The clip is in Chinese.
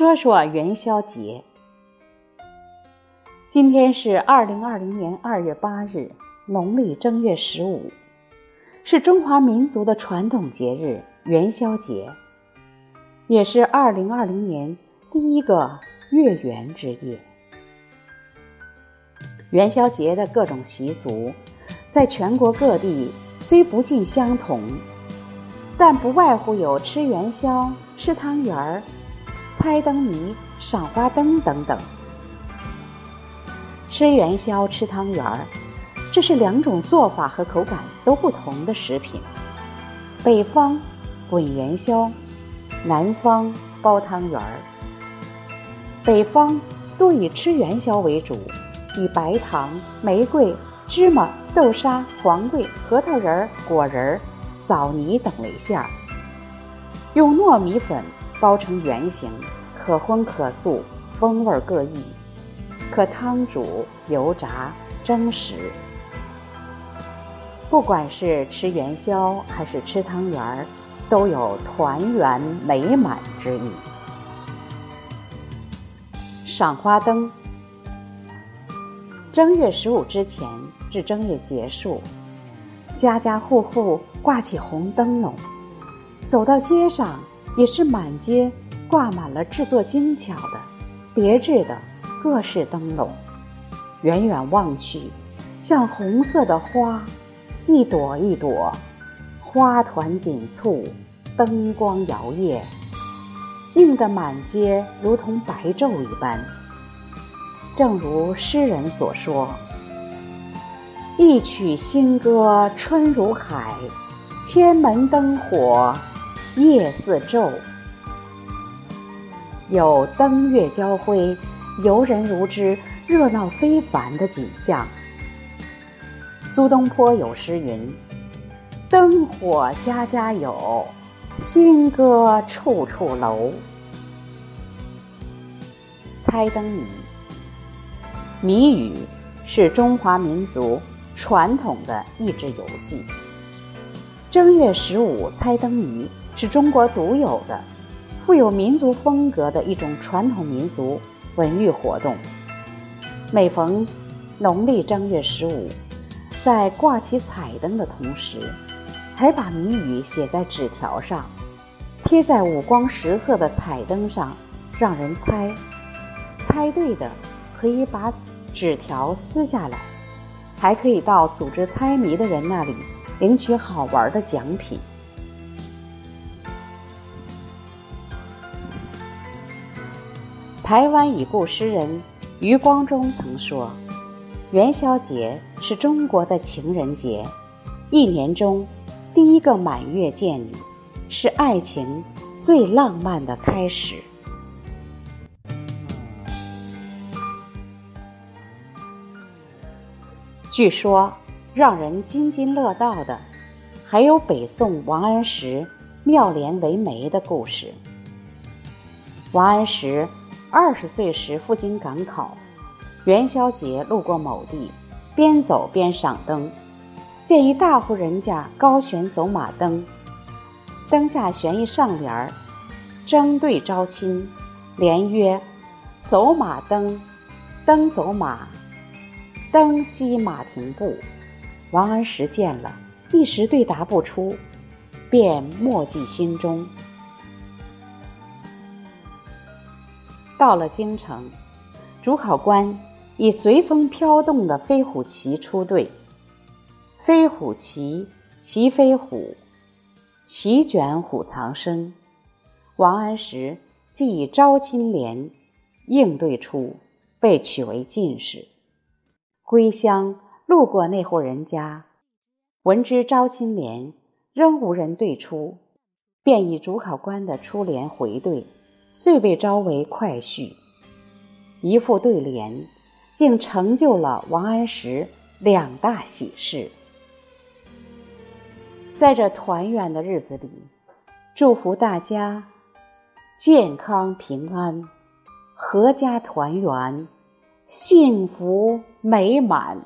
说说元宵节。今天是二零二零年二月八日，农历正月十五，是中华民族的传统节日元宵节，也是二零二零年第一个月圆之夜。元宵节的各种习俗，在全国各地虽不尽相同，但不外乎有吃元宵、吃汤圆儿。猜灯谜、赏花灯等等，吃元宵、吃汤圆儿，这是两种做法和口感都不同的食品。北方滚元宵，南方包汤圆儿。北方多以吃元宵为主，以白糖、玫瑰、芝麻、豆沙、黄桂、核桃仁儿、果仁儿、枣泥等为馅儿，用糯米粉。包成圆形，可荤可素，风味各异，可汤煮、油炸、蒸食。不管是吃元宵还是吃汤圆儿，都有团圆美满之意。赏花灯，正月十五之前至正月结束，家家户户挂起红灯笼，走到街上。也是满街挂满了制作精巧的、别致的各式灯笼，远远望去，像红色的花，一朵一朵，花团锦簇，灯光摇曳，映得满街如同白昼一般。正如诗人所说：“一曲新歌春如海，千门灯火。”夜似昼，有灯月交辉、游人如织、热闹非凡的景象。苏东坡有诗云：“灯火家家有，新歌处处楼。”猜灯谜，谜语是中华民族传统的益智游戏。正月十五猜灯谜。是中国独有的、富有民族风格的一种传统民族文娱活动。每逢农历正月十五，在挂起彩灯的同时，还把谜语写在纸条上，贴在五光十色的彩灯上，让人猜。猜对的可以把纸条撕下来，还可以到组织猜谜的人那里领取好玩的奖品。台湾已故诗人余光中曾说：“元宵节是中国的情人节，一年中第一个满月见你，是爱情最浪漫的开始。”据说，让人津津乐道的，还有北宋王安石妙莲为媒的故事。王安石。二十岁时赴京赶考，元宵节路过某地，边走边赏灯，见一大户人家高悬走马灯，灯下悬一上联儿，争对招亲，联曰：“走马灯，灯走马，灯熄马停步。”王安石见了，一时对答不出，便默记心中。到了京城，主考官以随风飘动的飞虎旗出队。飞虎旗，旗飞虎，旗卷虎藏身。王安石即以招亲联应对出，被取为进士。归乡路过那户人家，闻知招亲联仍无人对出，便以主考官的出联回对。遂被招为快婿，一副对联，竟成就了王安石两大喜事。在这团圆的日子里，祝福大家健康平安、阖家团圆、幸福美满。